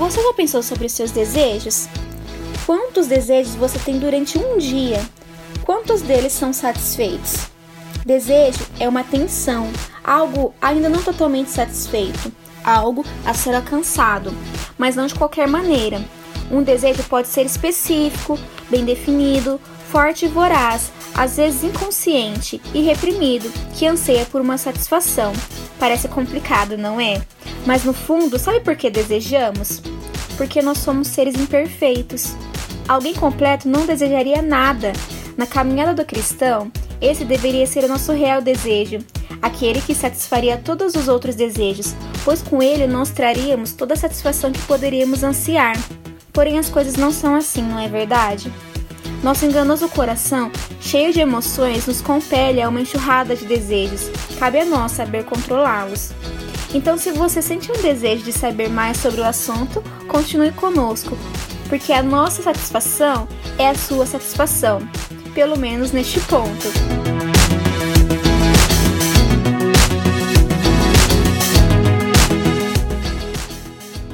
Você já pensou sobre os seus desejos? Quantos desejos você tem durante um dia? Quantos deles são satisfeitos? Desejo é uma tensão, algo ainda não totalmente satisfeito, algo a ser alcançado, mas não de qualquer maneira. Um desejo pode ser específico, bem definido, forte e voraz, às vezes inconsciente e reprimido, que anseia por uma satisfação. Parece complicado, não é? Mas no fundo, sabe por que desejamos? Porque nós somos seres imperfeitos. Alguém completo não desejaria nada. Na caminhada do cristão, esse deveria ser o nosso real desejo, aquele que satisfaria todos os outros desejos, pois com ele nós traríamos toda a satisfação que poderíamos ansiar. Porém, as coisas não são assim, não é verdade? Nosso enganoso coração, cheio de emoções, nos compele a uma enxurrada de desejos. Cabe a nós saber controlá-los. Então, se você sente um desejo de saber mais sobre o assunto, continue conosco, porque a nossa satisfação é a sua satisfação, pelo menos neste ponto.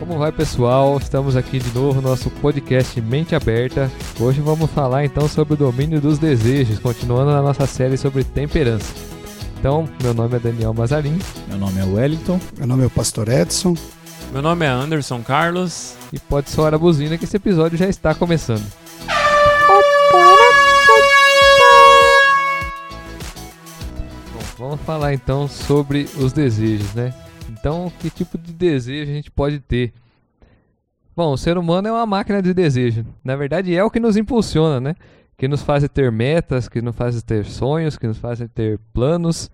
Como vai pessoal? Estamos aqui de novo no nosso podcast Mente Aberta. Hoje vamos falar então sobre o domínio dos desejos, continuando na nossa série sobre temperança. Então, meu nome é Daniel Mazarin. Meu nome é Wellington. Meu nome é o Pastor Edson. Meu nome é Anderson Carlos. E pode soar a buzina que esse episódio já está começando. Bom, vamos falar então sobre os desejos, né? Então, que tipo de desejo a gente pode ter? Bom, o ser humano é uma máquina de desejo. Na verdade, é o que nos impulsiona, né? Que nos faz ter metas, que nos faz ter sonhos, que nos faz ter planos.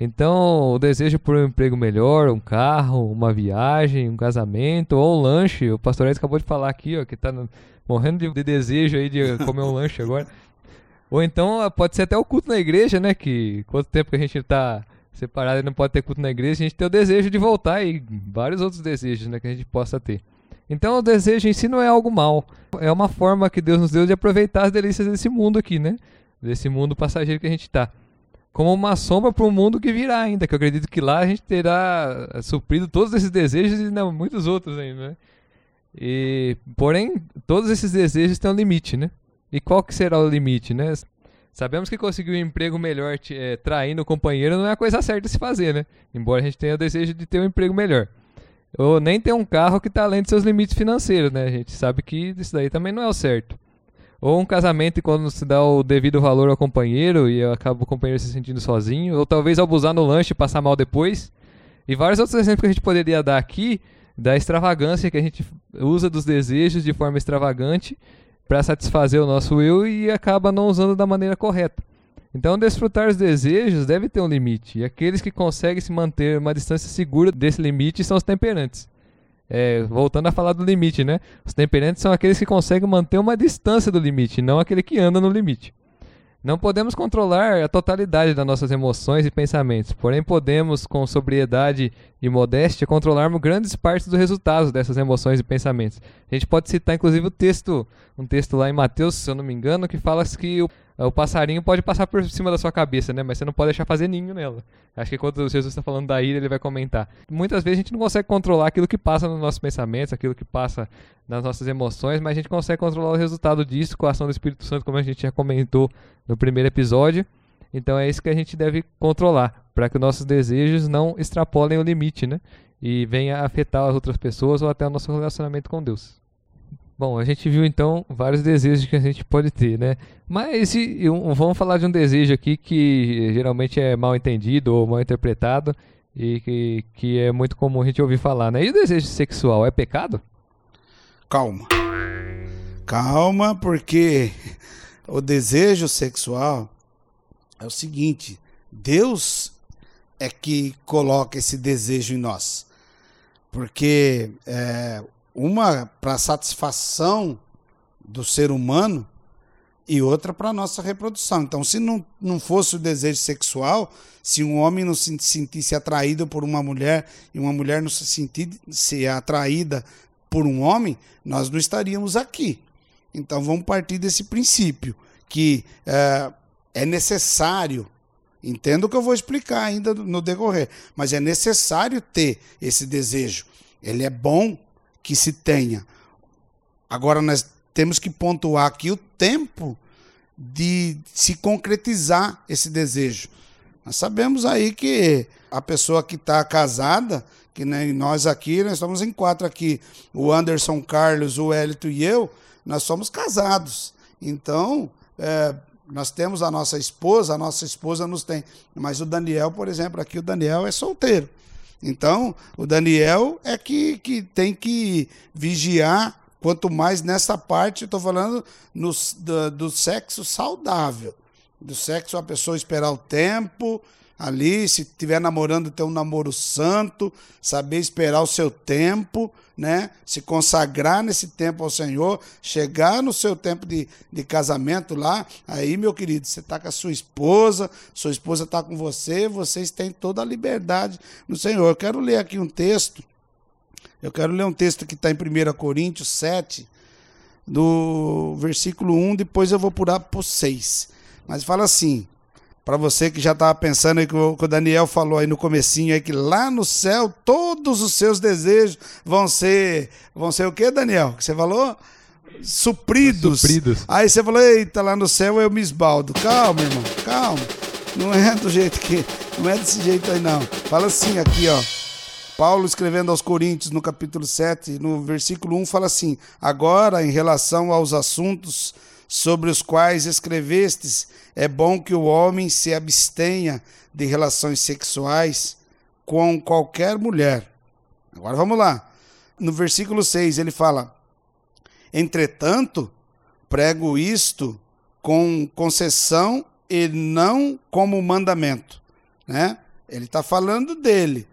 Então, o desejo por um emprego melhor, um carro, uma viagem, um casamento ou um lanche. O pastor Ed acabou de falar aqui, ó, que tá morrendo de, de, desejo aí de comer um lanche agora. Ou então, pode ser até o culto na igreja, né? Que quanto tempo que a gente tá separado e não pode ter culto na igreja, a gente tem o desejo de voltar e vários outros desejos, né, que a gente possa ter. Então, o desejo em si não é algo mal. É uma forma que Deus nos deu de aproveitar as delícias desse mundo aqui, né? Desse mundo passageiro que a gente está como uma sombra para o mundo que virá ainda, que eu acredito que lá a gente terá suprido todos esses desejos e não, muitos outros ainda, né? E, porém, todos esses desejos têm um limite, né? E qual que será o limite, né? Sabemos que conseguir um emprego melhor é, traindo o companheiro não é a coisa certa de se fazer, né? Embora a gente tenha o desejo de ter um emprego melhor. Ou nem ter um carro que está além de seus limites financeiros, né? A gente sabe que isso daí também não é o certo. Ou um casamento quando se dá o devido valor ao companheiro e acaba o companheiro se sentindo sozinho. Ou talvez abusar no lanche e passar mal depois. E vários outros exemplos que a gente poderia dar aqui da extravagância que a gente usa dos desejos de forma extravagante para satisfazer o nosso eu e acaba não usando da maneira correta. Então, desfrutar os desejos deve ter um limite. E aqueles que conseguem se manter uma distância segura desse limite são os temperantes. É, voltando a falar do limite, né? Os temperantes são aqueles que conseguem manter uma distância do limite, não aquele que anda no limite. Não podemos controlar a totalidade das nossas emoções e pensamentos, porém podemos, com sobriedade e modéstia, controlarmos grandes partes dos resultados dessas emoções e pensamentos. A gente pode citar, inclusive, o texto, um texto lá em Mateus, se eu não me engano, que fala que o passarinho pode passar por cima da sua cabeça, né? Mas você não pode deixar fazer ninho nela. Acho que quando Jesus está falando da ira, ele vai comentar. Muitas vezes a gente não consegue controlar aquilo que passa nos nossos pensamentos, aquilo que passa nas nossas emoções, mas a gente consegue controlar o resultado disso com a ação do Espírito Santo, como a gente já comentou no primeiro episódio. Então é isso que a gente deve controlar, para que nossos desejos não extrapolem o limite, né? E venha afetar as outras pessoas ou até o nosso relacionamento com Deus. Bom, a gente viu então vários desejos que a gente pode ter, né? Mas esse, vamos falar de um desejo aqui que geralmente é mal entendido ou mal interpretado e que, que é muito comum a gente ouvir falar, né? E o desejo sexual é pecado? Calma. Calma, porque o desejo sexual é o seguinte: Deus é que coloca esse desejo em nós. Porque é, uma para satisfação do ser humano e outra para nossa reprodução. Então, se não, não fosse o desejo sexual, se um homem não se sentisse atraído por uma mulher e uma mulher não se sentisse atraída por um homem, nós não estaríamos aqui. Então, vamos partir desse princípio que é, é necessário. Entendo o que eu vou explicar ainda no decorrer, mas é necessário ter esse desejo. Ele é bom, que se tenha. Agora nós temos que pontuar aqui o tempo de se concretizar esse desejo. Nós sabemos aí que a pessoa que está casada, que nem nós aqui, nós estamos em quatro aqui, o Anderson, Carlos, o Elito e eu, nós somos casados. Então, é, nós temos a nossa esposa, a nossa esposa nos tem. Mas o Daniel, por exemplo, aqui o Daniel é solteiro. Então, o Daniel é que, que tem que vigiar, quanto mais nessa parte, estou falando no, do, do sexo saudável. Do sexo, a pessoa esperar o tempo, ali, se estiver namorando, ter um namoro santo, saber esperar o seu tempo, né? Se consagrar nesse tempo ao Senhor, chegar no seu tempo de, de casamento lá, aí, meu querido, você está com a sua esposa, sua esposa está com você, vocês têm toda a liberdade no Senhor. Eu quero ler aqui um texto, eu quero ler um texto que está em 1 Coríntios 7, do versículo 1, depois eu vou pular para o 6. Mas fala assim, para você que já estava pensando aí que o, que o, Daniel falou aí no comecinho aí que lá no céu todos os seus desejos vão ser vão ser o que Daniel? Que você falou? Supridos. supridos. Aí você falou eita lá no céu eu me esbaldo. Calma irmão calma. Não é do jeito que não é desse jeito aí não. Fala assim aqui ó. Paulo escrevendo aos Coríntios no capítulo 7 no versículo 1 fala assim agora em relação aos assuntos sobre os quais escrevestes, é bom que o homem se abstenha de relações sexuais com qualquer mulher. Agora vamos lá. No versículo 6 ele fala: Entretanto, prego isto com concessão e não como mandamento. Né? Ele está falando dele.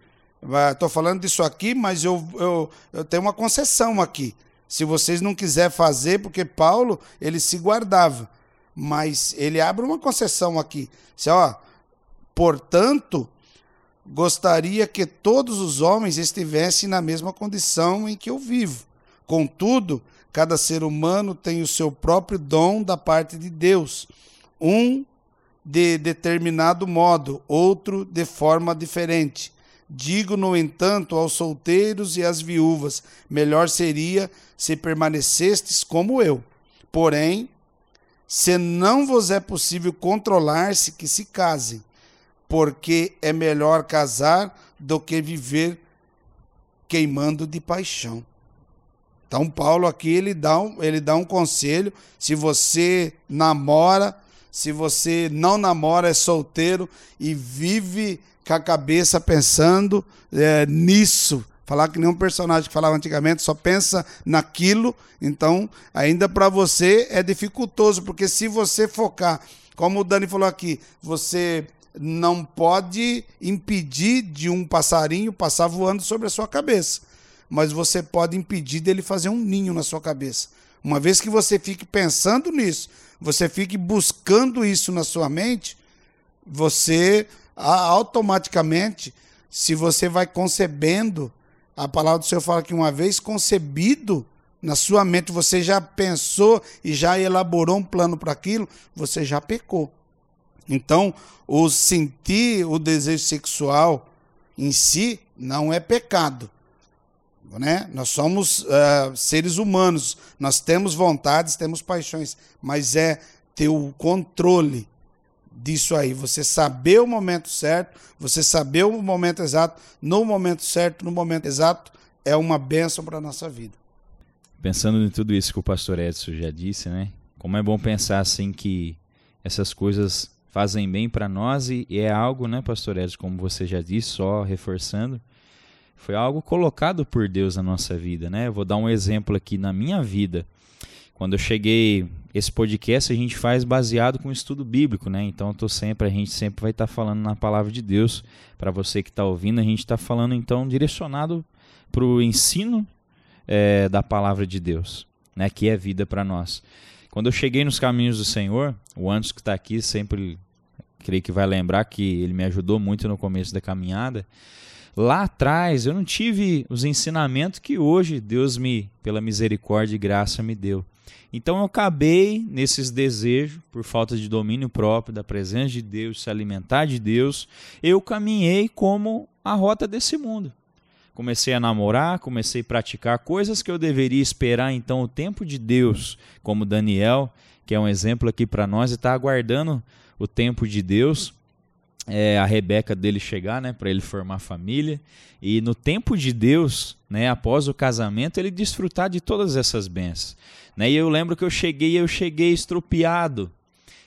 Estou falando disso aqui, mas eu, eu, eu tenho uma concessão aqui se vocês não quiser fazer, porque Paulo ele se guardava, mas ele abre uma concessão aqui. Se, ó, portanto, gostaria que todos os homens estivessem na mesma condição em que eu vivo. Contudo, cada ser humano tem o seu próprio dom da parte de Deus. Um de determinado modo, outro de forma diferente. Digo, no entanto, aos solteiros e às viúvas: melhor seria se permanecestes como eu. Porém, se não vos é possível controlar-se, que se casem, porque é melhor casar do que viver queimando de paixão. Então, Paulo aqui ele dá um, ele dá um conselho: se você namora, se você não namora, é solteiro e vive com a cabeça pensando é, nisso. Falar que nenhum personagem que falava antigamente só pensa naquilo, então ainda para você é dificultoso, porque se você focar, como o Dani falou aqui, você não pode impedir de um passarinho passar voando sobre a sua cabeça, mas você pode impedir dele fazer um ninho na sua cabeça. Uma vez que você fique pensando nisso, você fique buscando isso na sua mente, você automaticamente, se você vai concebendo, a palavra do Senhor fala que uma vez concebido na sua mente, você já pensou e já elaborou um plano para aquilo, você já pecou. Então, o sentir o desejo sexual em si não é pecado. Né? Nós somos uh, seres humanos, nós temos vontades, temos paixões, mas é ter o controle disso aí. Você saber o momento certo, você saber o momento exato, no momento certo, no momento exato, é uma bênção para a nossa vida. Pensando em tudo isso que o pastor Edson já disse, né? Como é bom pensar assim que essas coisas fazem bem para nós e é algo, né, pastor Edson, como você já disse, só reforçando, foi algo colocado por Deus na nossa vida, né? Eu vou dar um exemplo aqui na minha vida. Quando eu cheguei esse podcast a gente faz baseado com estudo bíblico, né? Então tô sempre, a gente sempre vai estar tá falando na palavra de Deus. Para você que está ouvindo, a gente está falando então direcionado para o ensino é, da palavra de Deus, né? Que é vida para nós. Quando eu cheguei nos caminhos do Senhor, o Anderson que está aqui sempre creio que vai lembrar que ele me ajudou muito no começo da caminhada. Lá atrás eu não tive os ensinamentos que hoje Deus me, pela misericórdia e graça, me deu. Então eu acabei nesses desejos, por falta de domínio próprio, da presença de Deus, se alimentar de Deus, eu caminhei como a rota desse mundo. comecei a namorar, comecei a praticar coisas que eu deveria esperar então o tempo de Deus, como Daniel, que é um exemplo aqui para nós e está aguardando o tempo de Deus. É, a Rebeca dele chegar, né, para ele formar família e no tempo de Deus, né, após o casamento, ele desfrutar de todas essas bênçãos, né? E eu lembro que eu cheguei, eu cheguei estropiado,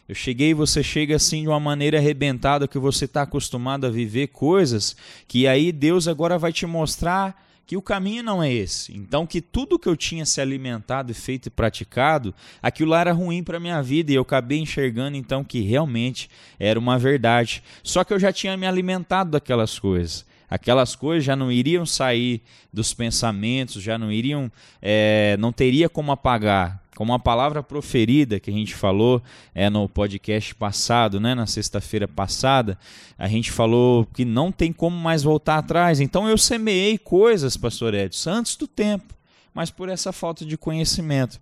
eu cheguei, você chega assim de uma maneira arrebentada que você está acostumado a viver coisas que aí Deus agora vai te mostrar que o caminho não é esse. Então, que tudo que eu tinha se alimentado feito e praticado, aquilo lá era ruim para minha vida e eu acabei enxergando então que realmente era uma verdade. Só que eu já tinha me alimentado daquelas coisas. Aquelas coisas já não iriam sair dos pensamentos, já não iriam, é, não teria como apagar como a palavra proferida que a gente falou é no podcast passado, né, na sexta-feira passada, a gente falou que não tem como mais voltar atrás. Então eu semeei coisas, pastor Edson, antes do tempo, mas por essa falta de conhecimento.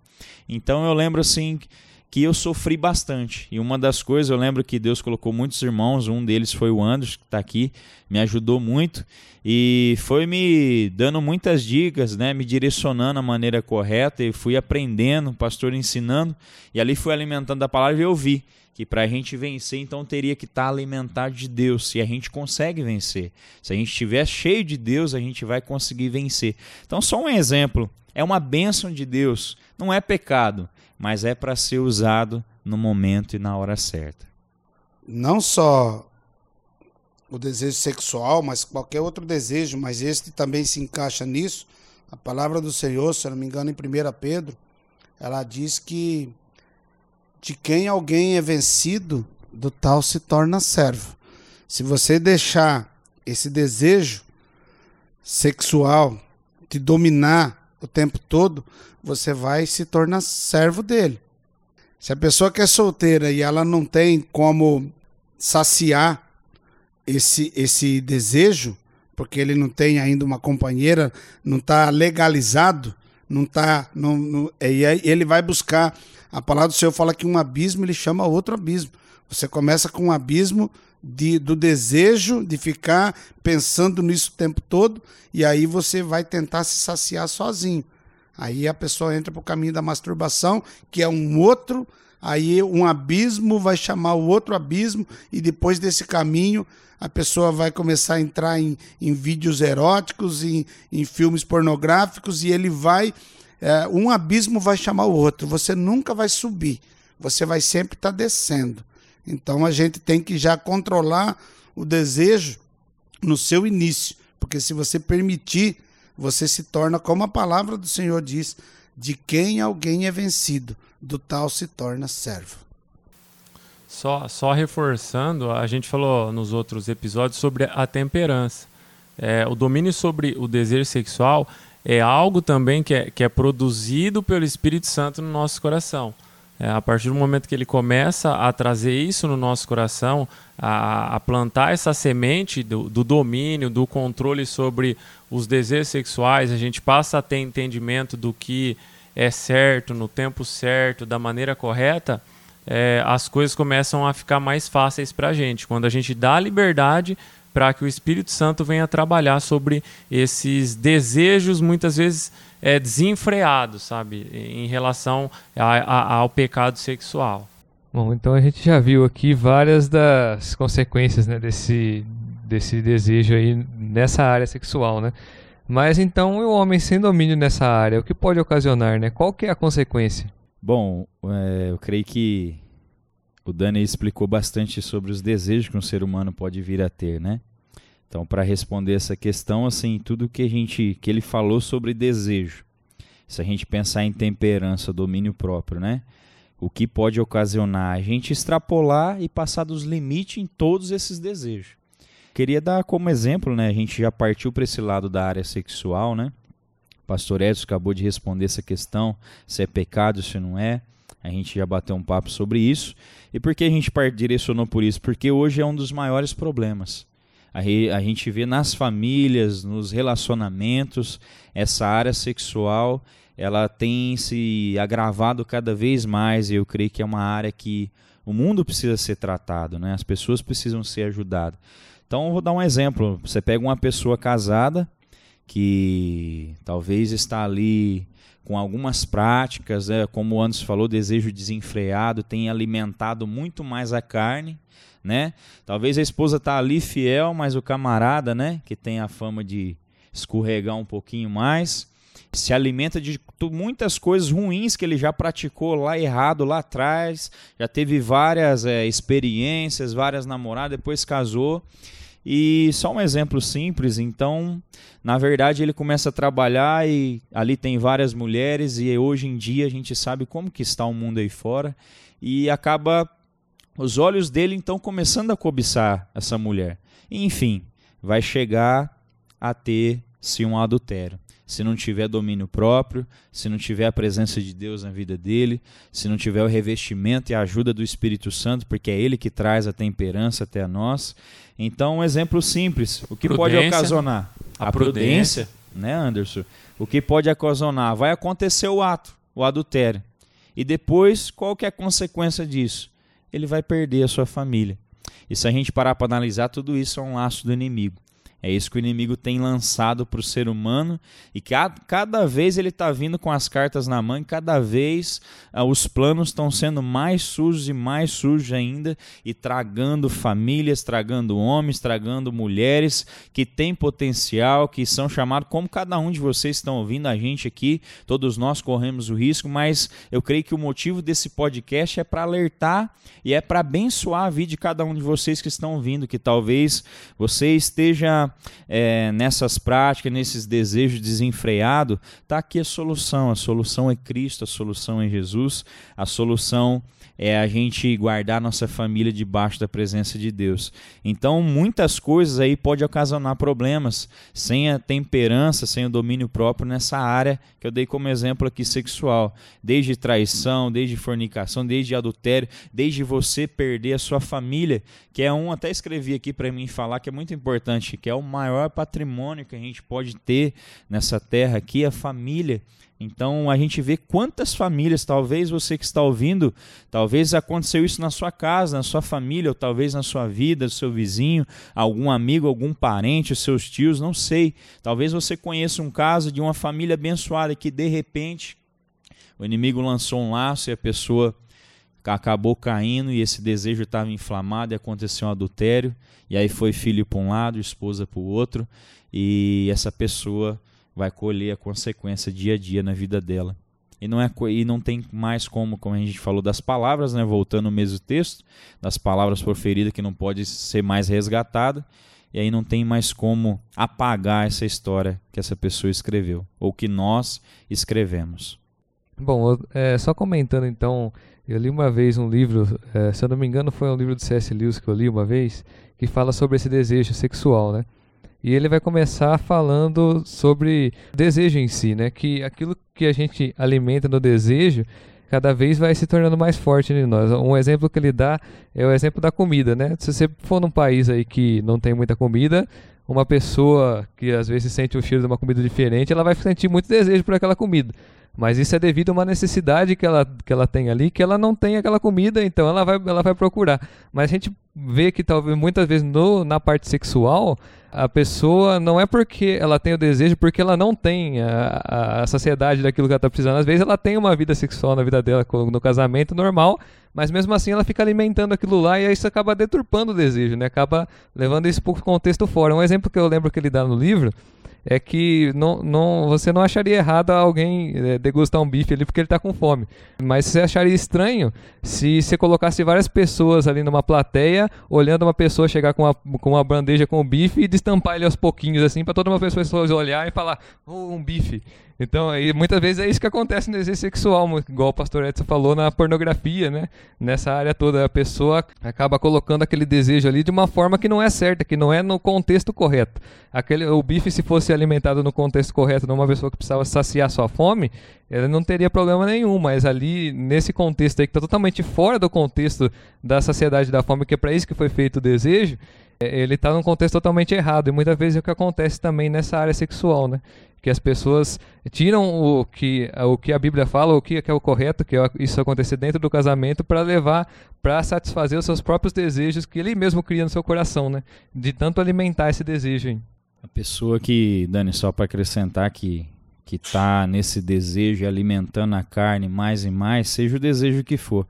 Então eu lembro assim que eu sofri bastante. E uma das coisas, eu lembro que Deus colocou muitos irmãos, um deles foi o Anderson, que está aqui, me ajudou muito e foi me dando muitas dicas, né, me direcionando a maneira correta e fui aprendendo, o pastor ensinando, e ali fui alimentando a palavra e eu vi que para a gente vencer, então teria que estar tá alimentado de Deus. E a gente consegue vencer. Se a gente estiver cheio de Deus, a gente vai conseguir vencer. Então, só um exemplo: é uma bênção de Deus, não é pecado mas é para ser usado no momento e na hora certa. Não só o desejo sexual, mas qualquer outro desejo, mas este também se encaixa nisso. A palavra do Senhor, se não me engano, em 1 Pedro, ela diz que de quem alguém é vencido, do tal se torna servo. Se você deixar esse desejo sexual te dominar o tempo todo, você vai se tornar servo dele. Se a pessoa que é solteira e ela não tem como saciar esse, esse desejo, porque ele não tem ainda uma companheira, não está legalizado, não está. Não, não, e aí ele vai buscar. A palavra do Senhor fala que um abismo ele chama outro abismo. Você começa com um abismo de, do desejo de ficar pensando nisso o tempo todo, e aí você vai tentar se saciar sozinho. Aí a pessoa entra para o caminho da masturbação, que é um outro, aí um abismo vai chamar o outro abismo, e depois desse caminho a pessoa vai começar a entrar em, em vídeos eróticos, em, em filmes pornográficos, e ele vai. É, um abismo vai chamar o outro. Você nunca vai subir, você vai sempre estar tá descendo. Então a gente tem que já controlar o desejo no seu início, porque se você permitir você se torna, como a palavra do Senhor diz, de quem alguém é vencido, do tal se torna servo. Só, só reforçando, a gente falou nos outros episódios sobre a temperança. É, o domínio sobre o desejo sexual é algo também que é, que é produzido pelo Espírito Santo no nosso coração. É, a partir do momento que ele começa a trazer isso no nosso coração, a, a plantar essa semente do, do, domínio, do controle sobre os desejos sexuais, a gente passa a ter entendimento do que é certo, no tempo certo, da maneira correta, é, as coisas começam a ficar mais fáceis para a gente. Quando a gente dá liberdade para que o Espírito Santo venha trabalhar sobre esses desejos, muitas vezes é, desenfreados, sabe, em relação a, a, ao pecado sexual. Bom, então a gente já viu aqui várias das consequências né, desse, desse desejo aí nessa área sexual, né? Mas então o homem sem domínio nessa área, o que pode ocasionar, né? Qual que é a consequência? Bom, é, eu creio que o Dani explicou bastante sobre os desejos que um ser humano pode vir a ter, né? Então, para responder essa questão, assim, tudo que a gente que ele falou sobre desejo, se a gente pensar em temperança, domínio próprio, né? O que pode ocasionar a gente extrapolar e passar dos limites em todos esses desejos. Queria dar como exemplo, né? A gente já partiu para esse lado da área sexual, né? O pastor Edson acabou de responder essa questão, se é pecado, se não é. A gente já bateu um papo sobre isso. E por que a gente direcionou por isso? Porque hoje é um dos maiores problemas. A, a gente vê nas famílias, nos relacionamentos, essa área sexual, ela tem se agravado cada vez mais. E eu creio que é uma área que o mundo precisa ser tratado, né? As pessoas precisam ser ajudadas. Então, vou dar um exemplo. Você pega uma pessoa casada que talvez está ali com algumas práticas, né, como o Anderson falou, desejo desenfreado, tem alimentado muito mais a carne, né? Talvez a esposa está ali fiel, mas o camarada, né, que tem a fama de escorregar um pouquinho mais, se alimenta de muitas coisas ruins que ele já praticou lá errado lá atrás, já teve várias é, experiências, várias namoradas, depois casou. E só um exemplo simples, então, na verdade, ele começa a trabalhar e ali tem várias mulheres e hoje em dia a gente sabe como que está o mundo aí fora e acaba os olhos dele então começando a cobiçar essa mulher. enfim, vai chegar a ter se um adultério se não tiver domínio próprio, se não tiver a presença de Deus na vida dele, se não tiver o revestimento e a ajuda do Espírito Santo, porque é ele que traz a temperança até a nós. Então, um exemplo simples, o que prudência, pode ocasionar? A, a prudência, prudência, né, Anderson? O que pode ocasionar? Vai acontecer o ato, o adultério. E depois, qual que é a consequência disso? Ele vai perder a sua família. E se a gente parar para analisar, tudo isso é um laço do inimigo. É isso que o inimigo tem lançado para o ser humano e cada, cada vez ele está vindo com as cartas na mão e cada vez ah, os planos estão sendo mais sujos e mais sujos ainda e tragando famílias, tragando homens, tragando mulheres que têm potencial, que são chamados, como cada um de vocês estão ouvindo a gente aqui, todos nós corremos o risco, mas eu creio que o motivo desse podcast é para alertar e é para abençoar a vida de cada um de vocês que estão ouvindo, que talvez você esteja é, nessas práticas, nesses desejos desenfreados, está aqui a solução. A solução é Cristo, a solução é Jesus, a solução é a gente guardar nossa família debaixo da presença de Deus. Então, muitas coisas aí podem ocasionar problemas sem a temperança, sem o domínio próprio nessa área que eu dei como exemplo aqui sexual, desde traição, desde fornicação, desde adultério, desde você perder a sua família, que é um até escrevi aqui para mim falar que é muito importante, que é o maior patrimônio que a gente pode ter nessa terra aqui, a família. Então a gente vê quantas famílias, talvez você que está ouvindo, talvez aconteceu isso na sua casa, na sua família, ou talvez na sua vida, seu vizinho, algum amigo, algum parente, seus tios, não sei. Talvez você conheça um caso de uma família abençoada que de repente o inimigo lançou um laço e a pessoa acabou caindo e esse desejo estava inflamado e aconteceu um adultério, e aí foi filho para um lado, esposa para o outro, e essa pessoa vai colher a consequência dia a dia na vida dela. E não, é, e não tem mais como, como a gente falou das palavras, né, voltando ao mesmo texto, das palavras proferidas que não pode ser mais resgatada, e aí não tem mais como apagar essa história que essa pessoa escreveu, ou que nós escrevemos. Bom, é, só comentando então, eu li uma vez um livro, é, se eu não me engano foi um livro do C.S. Lewis que eu li uma vez, que fala sobre esse desejo sexual, né? E ele vai começar falando sobre desejo em si, né? Que aquilo que a gente alimenta no desejo cada vez vai se tornando mais forte em nós. Um exemplo que ele dá é o exemplo da comida, né? Se você for num país aí que não tem muita comida, uma pessoa que às vezes sente o cheiro de uma comida diferente, ela vai sentir muito desejo por aquela comida. Mas isso é devido a uma necessidade que ela, que ela tem ali, que ela não tem aquela comida, então ela vai, ela vai procurar. Mas a gente vê que talvez muitas vezes no, na parte sexual, a pessoa não é porque ela tem o desejo, porque ela não tem a, a saciedade daquilo que ela está precisando. Às vezes ela tem uma vida sexual na vida dela, no casamento normal, mas mesmo assim ela fica alimentando aquilo lá e isso acaba deturpando o desejo, né? Acaba levando isso para o contexto fora. Um exemplo que eu lembro que ele dá no livro é que não, não, você não acharia errado alguém é, degustar um bife ali porque ele está com fome. Mas você acharia estranho se você colocasse várias pessoas ali numa plateia, olhando uma pessoa chegar com uma, com uma bandeja com o bife e destampar ele aos pouquinhos, assim, para toda uma pessoa olhar e falar, oh, um bife. Então, e muitas vezes é isso que acontece no desejo sexual, igual o pastor Edson falou na pornografia, né? Nessa área toda, a pessoa acaba colocando aquele desejo ali de uma forma que não é certa, que não é no contexto correto. Aquele, o bife, se fosse alimentado no contexto correto, numa pessoa que precisava saciar sua fome, ele não teria problema nenhum, mas ali, nesse contexto aí, que está totalmente fora do contexto da saciedade da fome, que é para isso que foi feito o desejo, ele está num contexto totalmente errado. E muitas vezes é o que acontece também nessa área sexual, né? Que as pessoas tiram o que, o que a Bíblia fala, o que é o correto, que é isso acontecer dentro do casamento, para levar, para satisfazer os seus próprios desejos que ele mesmo cria no seu coração, né? De tanto alimentar esse desejo. Hein? A pessoa que, Dani, só para acrescentar que que está nesse desejo alimentando a carne mais e mais, seja o desejo que for,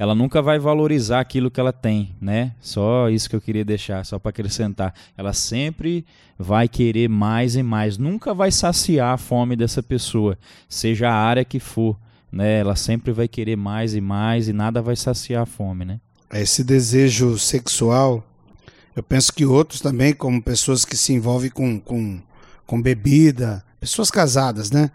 ela nunca vai valorizar aquilo que ela tem, né? Só isso que eu queria deixar, só para acrescentar. Ela sempre vai querer mais e mais, nunca vai saciar a fome dessa pessoa, seja a área que for, né? Ela sempre vai querer mais e mais e nada vai saciar a fome, né? Esse desejo sexual, eu penso que outros também, como pessoas que se envolvem com, com, com bebida, pessoas casadas, né?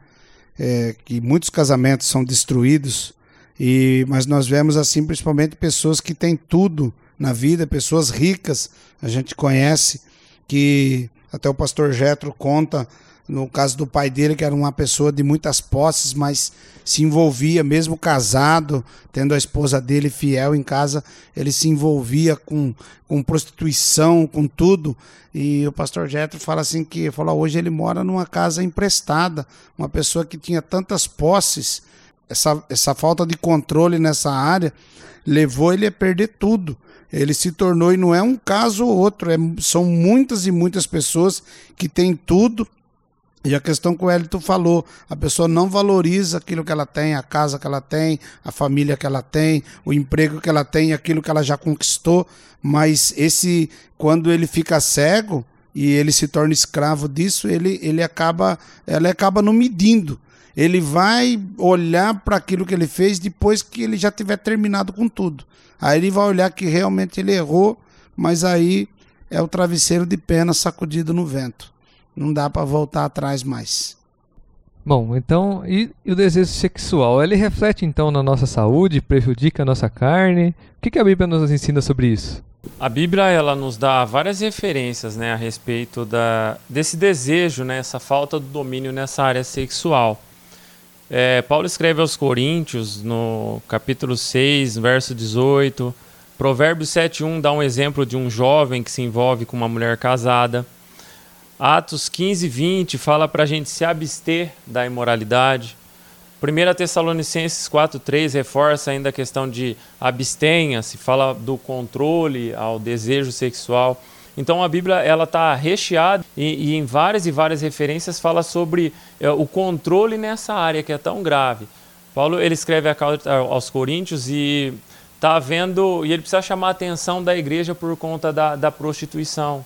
É, que muitos casamentos são destruídos, e mas nós vemos assim principalmente pessoas que têm tudo na vida, pessoas ricas, a gente conhece, que até o pastor Jetro conta no caso do pai dele, que era uma pessoa de muitas posses, mas se envolvia, mesmo casado, tendo a esposa dele fiel em casa, ele se envolvia com, com prostituição, com tudo. E o pastor Jetro fala assim que falou, hoje ele mora numa casa emprestada, uma pessoa que tinha tantas posses, essa, essa falta de controle nessa área levou ele a perder tudo. Ele se tornou, e não é um caso ou outro, é, são muitas e muitas pessoas que têm tudo, e a questão que o Elito falou, a pessoa não valoriza aquilo que ela tem, a casa que ela tem, a família que ela tem, o emprego que ela tem, aquilo que ela já conquistou, mas esse quando ele fica cego e ele se torna escravo disso, ele, ele acaba, ela acaba não medindo. Ele vai olhar para aquilo que ele fez depois que ele já tiver terminado com tudo. Aí ele vai olhar que realmente ele errou, mas aí é o travesseiro de pena sacudido no vento não dá para voltar atrás mais. Bom, então, e, e, o desejo sexual? Ele reflete então na nossa saúde, prejudica a nossa carne? O que, que a Bíblia nos ensina sobre isso? A Bíblia ela nos dá várias referências né, a respeito da, desse desejo, né, essa falta do domínio nessa área sexual. É, Paulo escreve aos Coríntios, no capítulo 6, verso 18. Provérbios 7,1 dá um exemplo de um jovem que se envolve com uma mulher casada. Atos 15, 20 fala para a gente se abster da imoralidade. 1 Tessalonicenses 4, 3 reforça ainda a questão de abstenha-se, fala do controle ao desejo sexual. Então a Bíblia ela está recheada e, e, em várias e várias referências fala sobre é, o controle nessa área que é tão grave. Paulo ele escreve a carta aos Coríntios e está vendo e ele precisa chamar a atenção da igreja por conta da, da prostituição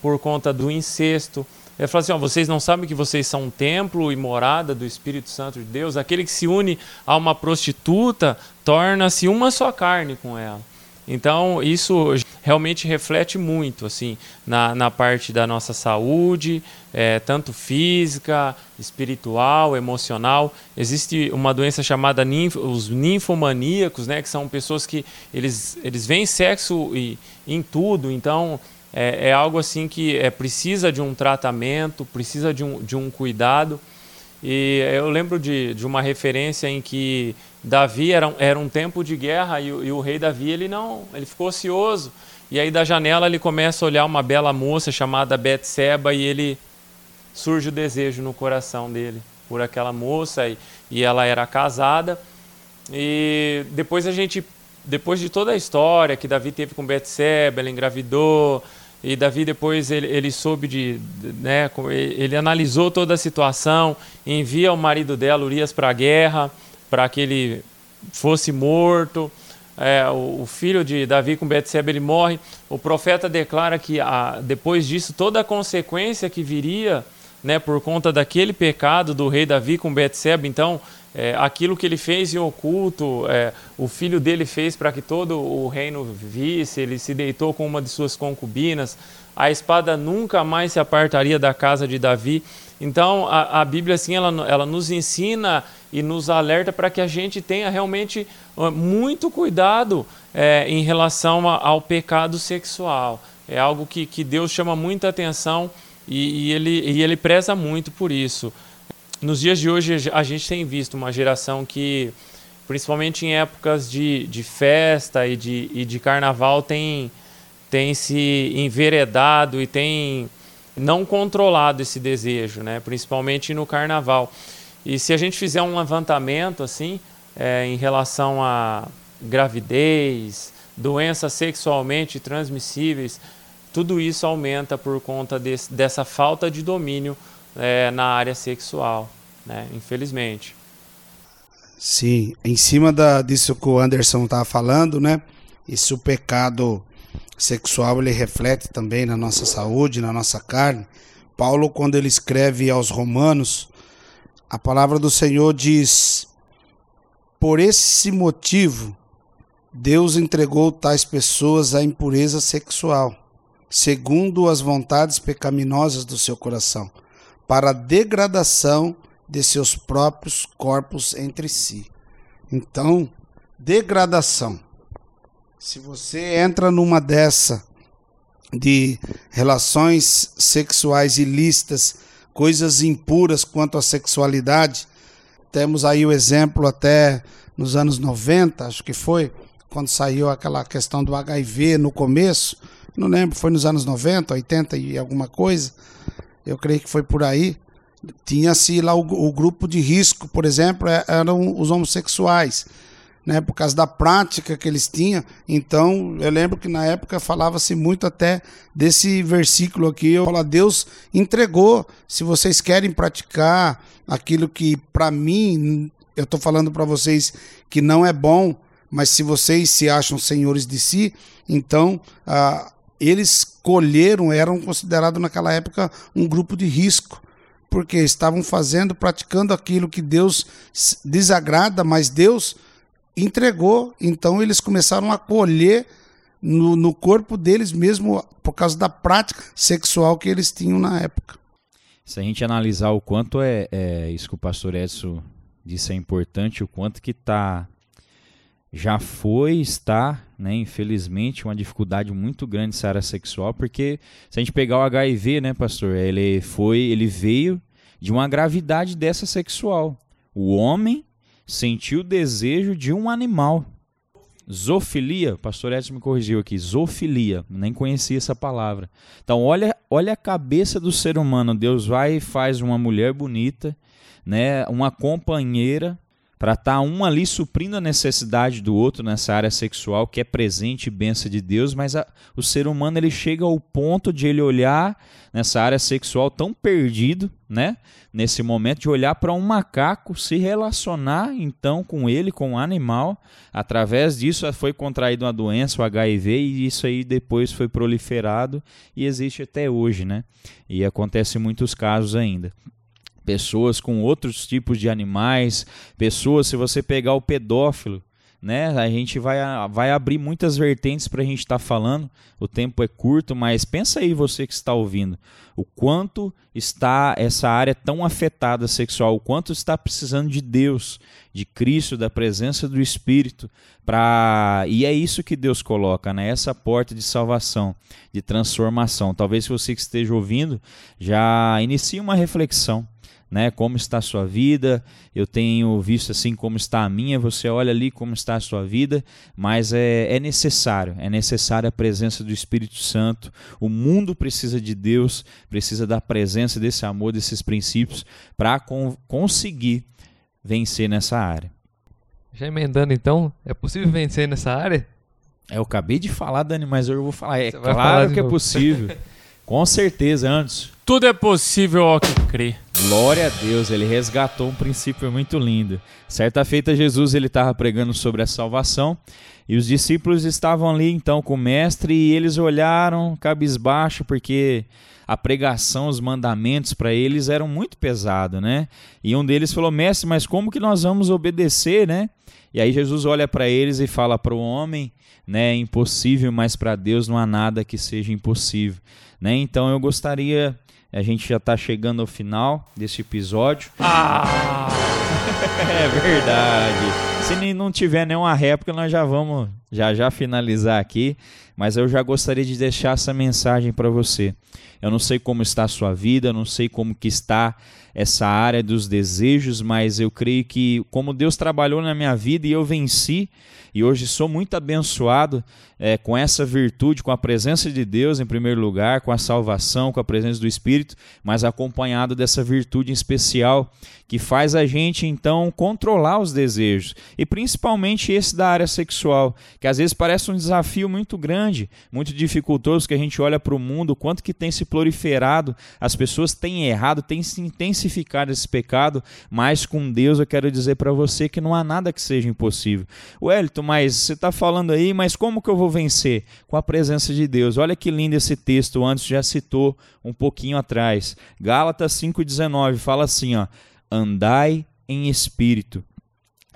por conta do incesto. Ele fala assim: ó, vocês não sabem que vocês são um templo e morada do Espírito Santo de Deus? Aquele que se une a uma prostituta torna-se uma só carne com ela. Então, isso realmente reflete muito assim na, na parte da nossa saúde, é, tanto física, espiritual, emocional. Existe uma doença chamada ninf, os ninfomaníacos, né, que são pessoas que eles, eles veem sexo e, em tudo, então é, é algo assim que é, precisa de um tratamento, precisa de um, de um cuidado. E eu lembro de, de uma referência em que Davi era, era um tempo de guerra e, e o rei Davi ele não, ele ficou ocioso. E aí da janela ele começa a olhar uma bela moça chamada Betseba e ele surge o desejo no coração dele por aquela moça e, e ela era casada. E depois a gente, depois de toda a história que Davi teve com Betseba, ela engravidou, e Davi depois ele, ele soube de, né, ele analisou toda a situação, envia o marido dela, Urias, para a guerra, para que ele fosse morto. É, o, o, filho de Davi com Betseba ele morre. O profeta declara que a, depois disso toda a consequência que viria, né, por conta daquele pecado do rei Davi com Betseba, então é, aquilo que ele fez em oculto, é, o filho dele fez para que todo o reino visse, ele se deitou com uma de suas concubinas, a espada nunca mais se apartaria da casa de Davi. Então a, a Bíblia assim ela, ela nos ensina e nos alerta para que a gente tenha realmente muito cuidado é, em relação a, ao pecado sexual. É algo que, que Deus chama muita atenção e, e, ele, e ele preza muito por isso nos dias de hoje a gente tem visto uma geração que, principalmente em épocas de, de festa e de, e de carnaval, tem, tem se enveredado e tem não controlado esse desejo, né? principalmente no carnaval. E se a gente fizer um levantamento assim, é, em relação a gravidez, doenças sexualmente transmissíveis, tudo isso aumenta por conta desse, dessa falta de domínio é, na área sexual, né? infelizmente. Sim, em cima da, disso que o Anderson estava falando, né? Esse o pecado sexual ele reflete também na nossa saúde, na nossa carne. Paulo, quando ele escreve aos Romanos, a palavra do Senhor diz: Por esse motivo, Deus entregou tais pessoas à impureza sexual, segundo as vontades pecaminosas do seu coração, para a degradação de seus próprios corpos entre si. Então, degradação. Se você entra numa dessa de relações sexuais ilícitas, coisas impuras quanto à sexualidade, temos aí o exemplo até nos anos 90, acho que foi, quando saiu aquela questão do HIV no começo, não lembro, foi nos anos 90, 80 e alguma coisa, eu creio que foi por aí tinha-se lá o, o, grupo de risco, por exemplo, é, eram os homossexuais, né, por causa da prática que eles tinham. Então, eu lembro que na época falava-se muito até desse versículo aqui, eu falo, Deus entregou, se vocês querem praticar aquilo que para mim, eu estou falando para vocês que não é bom, mas se vocês se acham senhores de si, então ah, eles colheram, eram considerados naquela época um grupo de risco porque estavam fazendo, praticando aquilo que Deus desagrada, mas Deus entregou, então eles começaram a colher no, no corpo deles mesmo por causa da prática sexual que eles tinham na época. Se a gente analisar o quanto é, é isso que o pastor Edson disse é importante, o quanto que está já foi, está, né, infelizmente, uma dificuldade muito grande nessa área sexual, porque se a gente pegar o HIV, né, pastor, ele foi, ele veio de uma gravidade dessa sexual. O homem sentiu o desejo de um animal. Zoofilia, o pastor Edson me corrigiu aqui, zoofilia, nem conhecia essa palavra. Então, olha, olha a cabeça do ser humano. Deus vai e faz uma mulher bonita, né, uma companheira, para estar tá um ali suprindo a necessidade do outro nessa área sexual que é presente e benção de Deus, mas a, o ser humano ele chega ao ponto de ele olhar nessa área sexual tão perdido, né? Nesse momento de olhar para um macaco, se relacionar então com ele, com o animal, através disso foi contraído uma doença, o HIV, e isso aí depois foi proliferado e existe até hoje, né? E acontece em muitos casos ainda pessoas com outros tipos de animais, pessoas, se você pegar o pedófilo, né? A gente vai, vai abrir muitas vertentes para a gente estar tá falando. O tempo é curto, mas pensa aí você que está ouvindo, o quanto está essa área tão afetada sexual, o quanto está precisando de Deus, de Cristo, da presença do Espírito, para e é isso que Deus coloca, né? Essa porta de salvação, de transformação. Talvez você que esteja ouvindo já inicie uma reflexão né? Como está a sua vida? Eu tenho visto assim como está a minha. Você olha ali como está a sua vida, mas é, é necessário, é necessária a presença do Espírito Santo. O mundo precisa de Deus, precisa da presença desse amor, desses princípios para con conseguir vencer nessa área. Já emendando então, é possível vencer nessa área? É, eu acabei de falar, Dani, mas eu vou falar. É claro que é possível. Com certeza, antes. Tudo é possível ao que crê. Glória a Deus, ele resgatou um princípio muito lindo. Certa feita, Jesus ele estava pregando sobre a salvação e os discípulos estavam ali então com o mestre e eles olharam cabisbaixo porque a pregação, os mandamentos para eles eram muito pesados, né? E um deles falou: Mestre, mas como que nós vamos obedecer, né? E aí Jesus olha para eles e fala para o homem, né? É impossível, mas para Deus não há nada que seja impossível. Né? Então eu gostaria, a gente já está chegando ao final desse episódio. Ah! é verdade. Se não tiver nenhuma réplica, nós já vamos já já finalizar aqui, mas eu já gostaria de deixar essa mensagem para você. Eu não sei como está a sua vida, eu não sei como que está essa área dos desejos, mas eu creio que como Deus trabalhou na minha vida e eu venci, e hoje sou muito abençoado é, com essa virtude, com a presença de Deus em primeiro lugar, com a salvação, com a presença do Espírito, mas acompanhado dessa virtude especial que faz a gente então controlar os desejos e principalmente esse da área sexual, que às vezes parece um desafio muito grande, muito dificultoso, que a gente olha para o mundo, quanto que tem se proliferado, as pessoas têm errado, têm se intensificado esse pecado, mas com Deus eu quero dizer para você que não há nada que seja impossível. Wellington, mas você está falando aí, mas como que eu vou vencer? Com a presença de Deus. Olha que lindo esse texto, antes já citou um pouquinho atrás. Gálatas 5,19 fala assim: ó, andai em espírito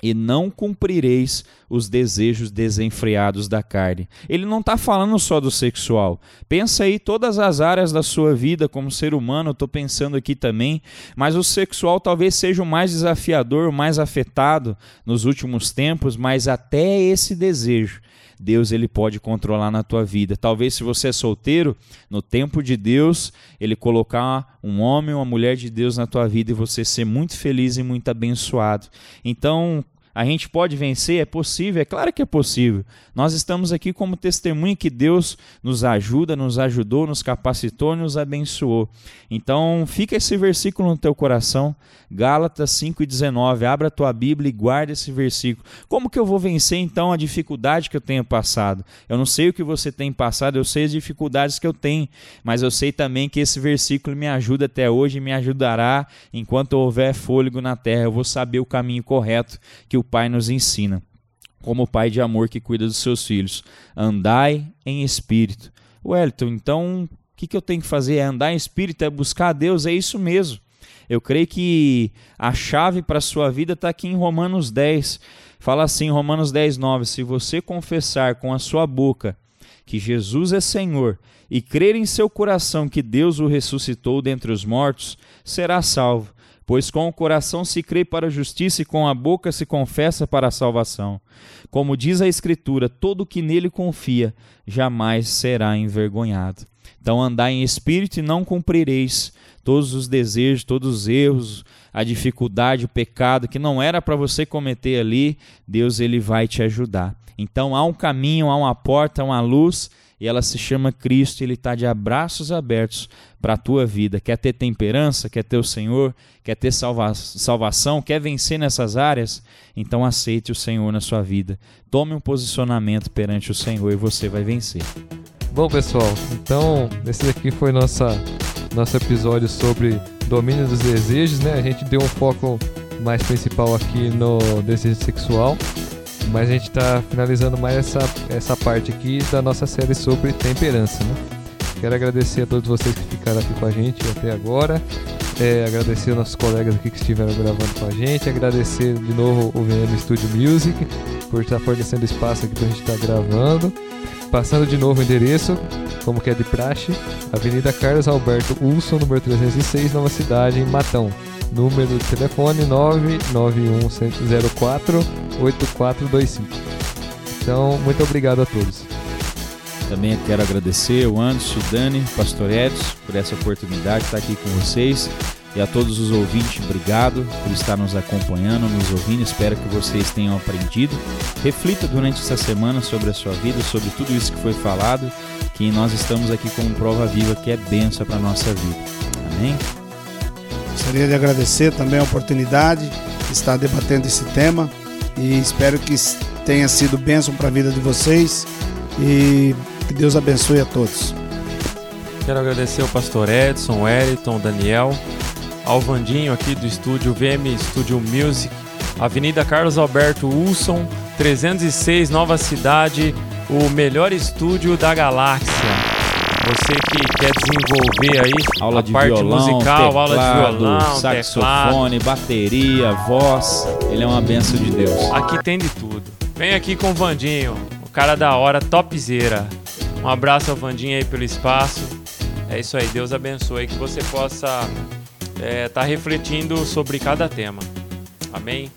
e não cumprireis os desejos desenfreados da carne. Ele não está falando só do sexual. Pensa aí todas as áreas da sua vida como ser humano, estou pensando aqui também, mas o sexual talvez seja o mais desafiador, o mais afetado nos últimos tempos, mas até esse desejo Deus ele pode controlar na tua vida. Talvez se você é solteiro, no tempo de Deus, ele colocar um homem ou uma mulher de Deus na tua vida e você ser muito feliz e muito abençoado. Então, a gente pode vencer? É possível? É claro que é possível. Nós estamos aqui como testemunha que Deus nos ajuda, nos ajudou, nos capacitou, nos abençoou. Então, fica esse versículo no teu coração, Gálatas 5:19. Abra a tua Bíblia e guarda esse versículo. Como que eu vou vencer então a dificuldade que eu tenho passado? Eu não sei o que você tem passado, eu sei as dificuldades que eu tenho, mas eu sei também que esse versículo me ajuda até hoje e me ajudará enquanto houver fôlego na terra. Eu vou saber o caminho correto que o Pai nos ensina, como o Pai de amor que cuida dos seus filhos. Andai em espírito. Wellington, então o que, que eu tenho que fazer? É andar em espírito, é buscar a Deus, é isso mesmo. Eu creio que a chave para a sua vida está aqui em Romanos 10. Fala assim, Romanos 10, 9: Se você confessar com a sua boca que Jesus é Senhor e crer em seu coração que Deus o ressuscitou dentre os mortos, será salvo. Pois com o coração se crê para a justiça e com a boca se confessa para a salvação. Como diz a Escritura, todo que nele confia jamais será envergonhado. Então andai em espírito e não cumprireis todos os desejos, todos os erros, a dificuldade, o pecado que não era para você cometer ali, Deus ele vai te ajudar. Então há um caminho, há uma porta, há uma luz e ela se chama Cristo ele está de abraços abertos para a tua vida. Quer ter temperança, quer ter o Senhor, quer ter salva salvação, quer vencer nessas áreas? Então aceite o Senhor na sua vida. Tome um posicionamento perante o Senhor e você vai vencer. Bom, pessoal, então esse aqui foi nossa, nosso episódio sobre domínio dos desejos, né? A gente deu um foco mais principal aqui no desejo sexual. Mas a gente está finalizando mais essa, essa parte aqui da nossa série sobre temperança. Né? Quero agradecer a todos vocês que ficaram aqui com a gente até agora. É, agradecer aos nossos colegas aqui que estiveram gravando com a gente. Agradecer de novo o VM Studio Music por estar fornecendo espaço aqui para a gente estar tá gravando. Passando de novo o endereço, como que é de praxe, Avenida Carlos Alberto Wilson, número 306, Nova Cidade, em Matão. Número de telefone 99104 8425. Então, muito obrigado a todos. Também quero agradecer o Anderson, Dani, Pastor Edson, por essa oportunidade de estar aqui com vocês. E a todos os ouvintes, obrigado por estar nos acompanhando, nos ouvindo. Espero que vocês tenham aprendido. Reflita durante essa semana sobre a sua vida, sobre tudo isso que foi falado, que nós estamos aqui como prova viva que é benção para a nossa vida. Amém? Gostaria de agradecer também a oportunidade de estar debatendo esse tema e espero que tenha sido bênção para a vida de vocês e que Deus abençoe a todos. Quero agradecer ao pastor Edson, Wellington, Daniel, ao Vandinho aqui do estúdio VM Studio Music, Avenida Carlos Alberto Wilson, 306 Nova Cidade, o melhor estúdio da galáxia. Você que quer desenvolver aí aula a de parte violão, musical, teclado, aula de violão, saxofone, teclado. bateria, voz, ele é uma benção de Deus. Aqui tem de tudo. Vem aqui com o Vandinho, o cara da hora, topzera. Um abraço ao Vandinho aí pelo espaço. É isso aí, Deus abençoe que você possa estar é, tá refletindo sobre cada tema. Amém?